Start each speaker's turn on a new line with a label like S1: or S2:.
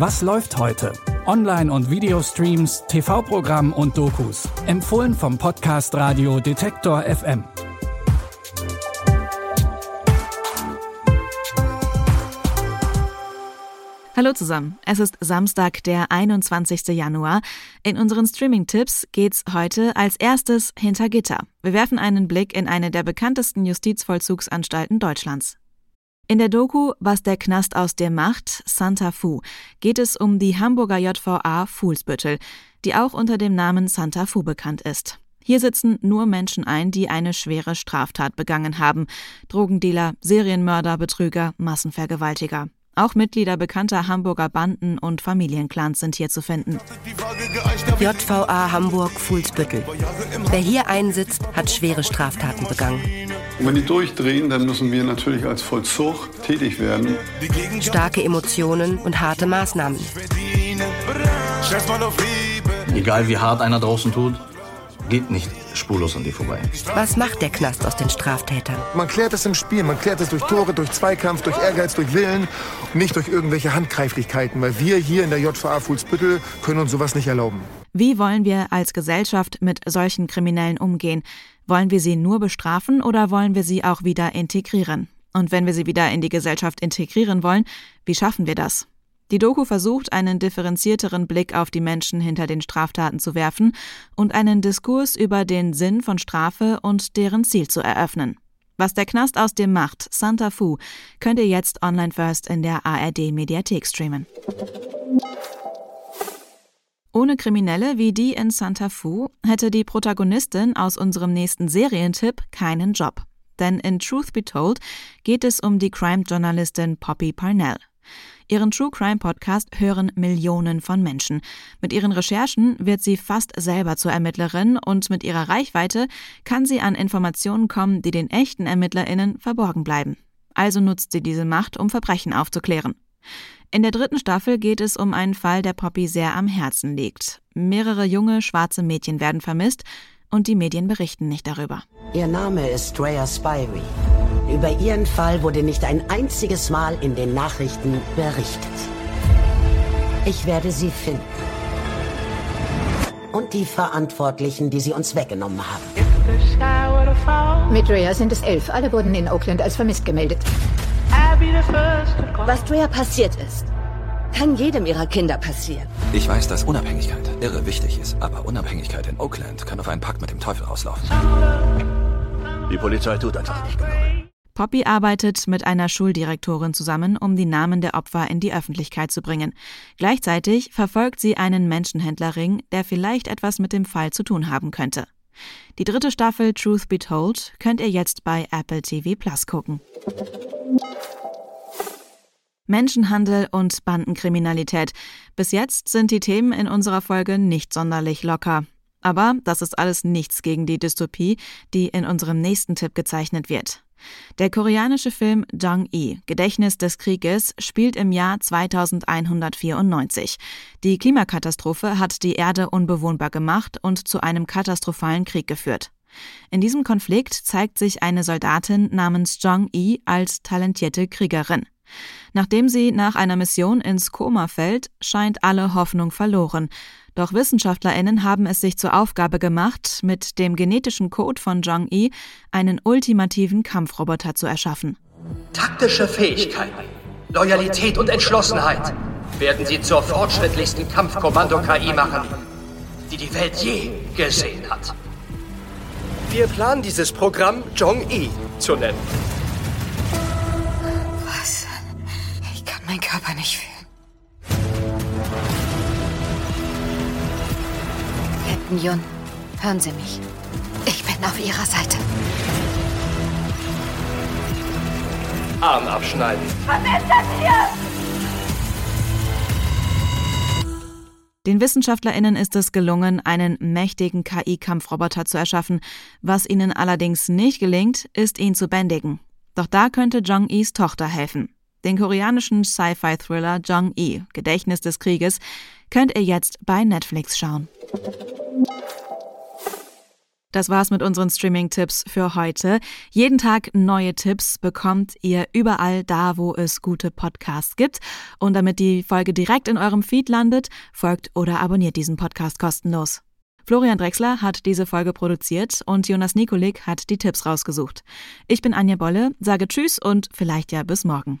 S1: Was läuft heute? Online- und Videostreams, TV-Programm und Dokus. Empfohlen vom Podcast Radio Detektor FM.
S2: Hallo zusammen. Es ist Samstag, der 21. Januar. In unseren Streaming-Tipps geht's heute als erstes hinter Gitter. Wir werfen einen Blick in eine der bekanntesten Justizvollzugsanstalten Deutschlands. In der Doku Was der Knast aus dir macht, Santa Fu, geht es um die Hamburger JVA Fuhlsbüttel, die auch unter dem Namen Santa Fu bekannt ist. Hier sitzen nur Menschen ein, die eine schwere Straftat begangen haben. Drogendealer, Serienmörder, Betrüger, Massenvergewaltiger. Auch Mitglieder bekannter Hamburger Banden und Familienclans sind hier zu finden.
S3: JVA Hamburg Fuhlsbüttel. Wer hier einsitzt, hat schwere Straftaten begangen.
S4: Und wenn die durchdrehen, dann müssen wir natürlich als Vollzug tätig werden.
S3: Starke Emotionen und harte Maßnahmen.
S5: Egal wie hart einer draußen tut, geht nicht spurlos an dir vorbei.
S3: Was macht der Knast aus den Straftätern?
S6: Man klärt es im Spiel, man klärt es durch Tore, durch Zweikampf, durch Ehrgeiz, durch Willen und nicht durch irgendwelche Handgreiflichkeiten, weil wir hier in der JVA Fuhlsbüttel können uns sowas nicht erlauben.
S2: Wie wollen wir als Gesellschaft mit solchen Kriminellen umgehen? Wollen wir sie nur bestrafen oder wollen wir sie auch wieder integrieren? Und wenn wir sie wieder in die Gesellschaft integrieren wollen, wie schaffen wir das? Die Doku versucht, einen differenzierteren Blick auf die Menschen hinter den Straftaten zu werfen und einen Diskurs über den Sinn von Strafe und deren Ziel zu eröffnen. Was der Knast aus dem macht, Santa Fu, könnt ihr jetzt online first in der ARD Mediathek streamen. Ohne Kriminelle wie die in Santa Fu hätte die Protagonistin aus unserem nächsten Serientipp keinen Job. Denn in Truth Be Told geht es um die Crime-Journalistin Poppy Parnell. Ihren True Crime Podcast hören Millionen von Menschen. Mit ihren Recherchen wird sie fast selber zur Ermittlerin und mit ihrer Reichweite kann sie an Informationen kommen, die den echten ErmittlerInnen verborgen bleiben. Also nutzt sie diese Macht, um Verbrechen aufzuklären. In der dritten Staffel geht es um einen Fall, der Poppy sehr am Herzen liegt. Mehrere junge, schwarze Mädchen werden vermisst und die Medien berichten nicht darüber.
S7: Ihr Name ist Drea Spivey. Über ihren Fall wurde nicht ein einziges Mal in den Nachrichten berichtet. Ich werde sie finden. Und die Verantwortlichen, die sie uns weggenommen haben.
S8: Mit Drea sind es elf. Alle wurden in Oakland als vermisst gemeldet.
S9: Was Drea passiert ist, kann jedem ihrer Kinder passieren.
S10: Ich weiß, dass Unabhängigkeit irre wichtig ist, aber Unabhängigkeit in Oakland kann auf einen Pakt mit dem Teufel rauslaufen.
S11: Die Polizei tut einfach nicht genug.
S2: Poppy arbeitet mit einer Schuldirektorin zusammen, um die Namen der Opfer in die Öffentlichkeit zu bringen. Gleichzeitig verfolgt sie einen Menschenhändlerring, der vielleicht etwas mit dem Fall zu tun haben könnte. Die dritte Staffel Truth Be Told könnt ihr jetzt bei Apple TV Plus gucken. Menschenhandel und Bandenkriminalität. Bis jetzt sind die Themen in unserer Folge nicht sonderlich locker. Aber das ist alles nichts gegen die Dystopie, die in unserem nächsten Tipp gezeichnet wird. Der koreanische Film Jang-i, Gedächtnis des Krieges, spielt im Jahr 2194. Die Klimakatastrophe hat die Erde unbewohnbar gemacht und zu einem katastrophalen Krieg geführt. In diesem Konflikt zeigt sich eine Soldatin namens Jong-i als talentierte Kriegerin. Nachdem sie nach einer Mission ins Koma fällt, scheint alle Hoffnung verloren. Doch WissenschaftlerInnen haben es sich zur Aufgabe gemacht, mit dem genetischen Code von Zhang-Yi einen ultimativen Kampfroboter zu erschaffen.
S12: Taktische Fähigkeiten, Loyalität und Entschlossenheit werden sie zur fortschrittlichsten Kampfkommando-KI machen, die die Welt je gesehen hat. Wir planen dieses Programm Zhong-Yi zu nennen.
S8: Ich kann meinen Körper nicht fühlen. Captain Yun, hören Sie mich. Ich bin auf Ihrer Seite.
S12: Arm abschneiden.
S8: Was ist das hier?
S2: Den WissenschaftlerInnen ist es gelungen, einen mächtigen KI-Kampfroboter zu erschaffen. Was ihnen allerdings nicht gelingt, ist, ihn zu bändigen. Doch da könnte Jong-Is Tochter helfen. Den koreanischen Sci-Fi-Thriller Jong-I, Gedächtnis des Krieges, könnt ihr jetzt bei Netflix schauen. Das war's mit unseren Streaming-Tipps für heute. Jeden Tag neue Tipps bekommt ihr überall da, wo es gute Podcasts gibt. Und damit die Folge direkt in eurem Feed landet, folgt oder abonniert diesen Podcast kostenlos. Florian Drexler hat diese Folge produziert und Jonas Nikolik hat die Tipps rausgesucht. Ich bin Anja Bolle, sage Tschüss und vielleicht ja bis morgen.